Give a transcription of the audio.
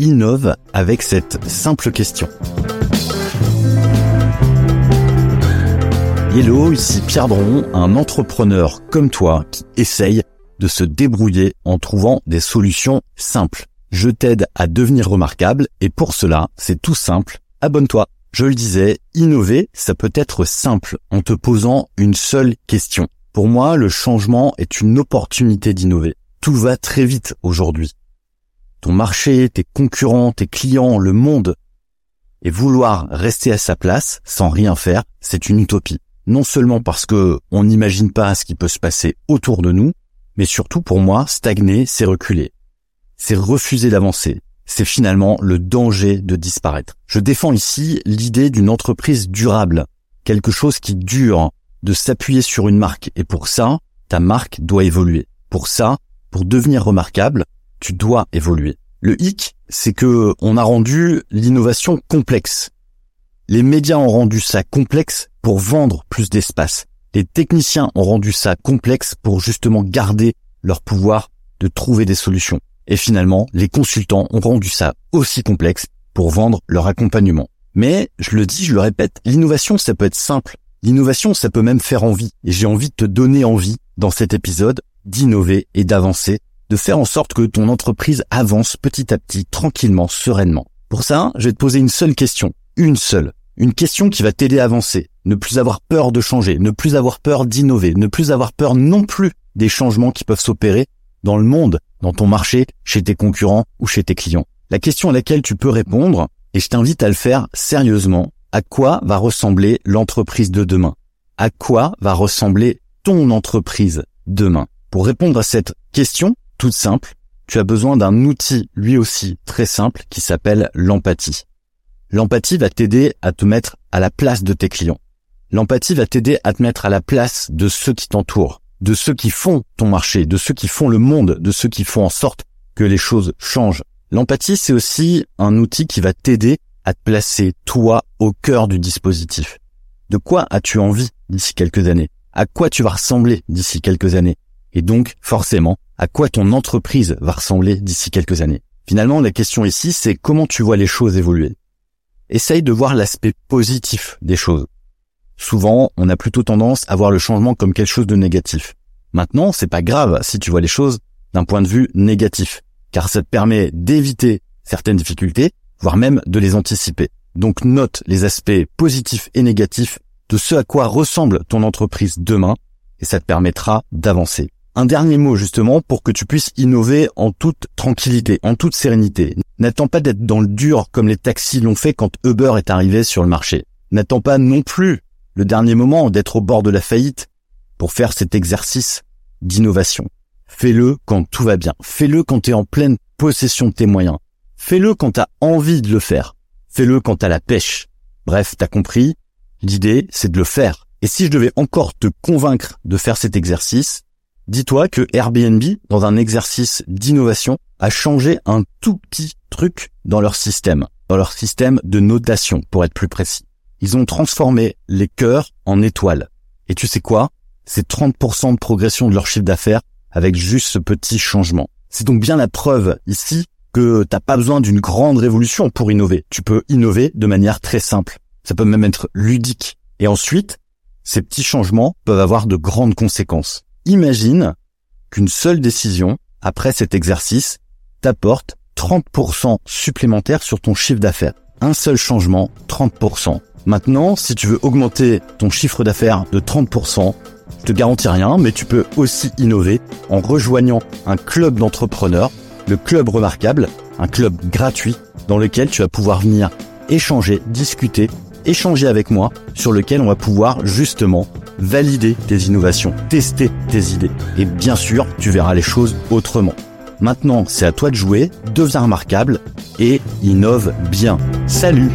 innove avec cette simple question. Hello, ici Pierre Dron, un entrepreneur comme toi qui essaye de se débrouiller en trouvant des solutions simples. Je t'aide à devenir remarquable et pour cela, c'est tout simple, abonne-toi. Je le disais, innover, ça peut être simple en te posant une seule question. Pour moi, le changement est une opportunité d'innover. Tout va très vite aujourd'hui. Ton marché, tes concurrents, tes clients, le monde. Et vouloir rester à sa place sans rien faire, c'est une utopie. Non seulement parce que on n'imagine pas ce qui peut se passer autour de nous, mais surtout pour moi, stagner, c'est reculer. C'est refuser d'avancer. C'est finalement le danger de disparaître. Je défends ici l'idée d'une entreprise durable, quelque chose qui dure, de s'appuyer sur une marque. Et pour ça, ta marque doit évoluer. Pour ça, pour devenir remarquable, tu dois évoluer. Le hic, c'est que on a rendu l'innovation complexe. Les médias ont rendu ça complexe pour vendre plus d'espace. Les techniciens ont rendu ça complexe pour justement garder leur pouvoir de trouver des solutions. Et finalement, les consultants ont rendu ça aussi complexe pour vendre leur accompagnement. Mais, je le dis, je le répète, l'innovation, ça peut être simple. L'innovation, ça peut même faire envie. Et j'ai envie de te donner envie, dans cet épisode, d'innover et d'avancer, de faire en sorte que ton entreprise avance petit à petit, tranquillement, sereinement. Pour ça, je vais te poser une seule question. Une seule. Une question qui va t'aider à avancer. Ne plus avoir peur de changer, ne plus avoir peur d'innover, ne plus avoir peur non plus des changements qui peuvent s'opérer dans le monde, dans ton marché, chez tes concurrents ou chez tes clients. La question à laquelle tu peux répondre, et je t'invite à le faire sérieusement, à quoi va ressembler l'entreprise de demain? À quoi va ressembler ton entreprise demain? Pour répondre à cette question, toute simple, tu as besoin d'un outil lui aussi très simple qui s'appelle l'empathie. L'empathie va t'aider à te mettre à la place de tes clients. L'empathie va t'aider à te mettre à la place de ceux qui t'entourent, de ceux qui font ton marché, de ceux qui font le monde, de ceux qui font en sorte que les choses changent. L'empathie, c'est aussi un outil qui va t'aider à te placer toi au cœur du dispositif. De quoi as-tu envie d'ici quelques années? À quoi tu vas ressembler d'ici quelques années? Et donc, forcément, à quoi ton entreprise va ressembler d'ici quelques années? Finalement, la question ici, c'est comment tu vois les choses évoluer? Essaye de voir l'aspect positif des choses. Souvent, on a plutôt tendance à voir le changement comme quelque chose de négatif. Maintenant, c'est pas grave si tu vois les choses d'un point de vue négatif, car ça te permet d'éviter certaines difficultés, voire même de les anticiper. Donc note les aspects positifs et négatifs de ce à quoi ressemble ton entreprise demain, et ça te permettra d'avancer. Un dernier mot justement pour que tu puisses innover en toute tranquillité, en toute sérénité. N'attends pas d'être dans le dur comme les taxis l'ont fait quand Uber est arrivé sur le marché. N'attends pas non plus le dernier moment d'être au bord de la faillite pour faire cet exercice d'innovation. Fais-le quand tout va bien. Fais-le quand tu es en pleine possession de tes moyens. Fais-le quand tu as envie de le faire. Fais-le quand tu as la pêche. Bref, t'as compris? L'idée, c'est de le faire. Et si je devais encore te convaincre de faire cet exercice, dis-toi que Airbnb, dans un exercice d'innovation, a changé un tout petit truc dans leur système, dans leur système de notation, pour être plus précis. Ils ont transformé les cœurs en étoiles. Et tu sais quoi? C'est 30% de progression de leur chiffre d'affaires avec juste ce petit changement. C'est donc bien la preuve ici que t'as pas besoin d'une grande révolution pour innover. Tu peux innover de manière très simple. Ça peut même être ludique. Et ensuite, ces petits changements peuvent avoir de grandes conséquences. Imagine qu'une seule décision, après cet exercice, t'apporte 30% supplémentaire sur ton chiffre d'affaires. Un seul changement, 30%. Maintenant, si tu veux augmenter ton chiffre d'affaires de 30%, je te garantis rien, mais tu peux aussi innover en rejoignant un club d'entrepreneurs, le club remarquable, un club gratuit dans lequel tu vas pouvoir venir échanger, discuter, échanger avec moi, sur lequel on va pouvoir justement valider tes innovations, tester tes idées. Et bien sûr, tu verras les choses autrement. Maintenant, c'est à toi de jouer, deviens remarquable et innove bien. Salut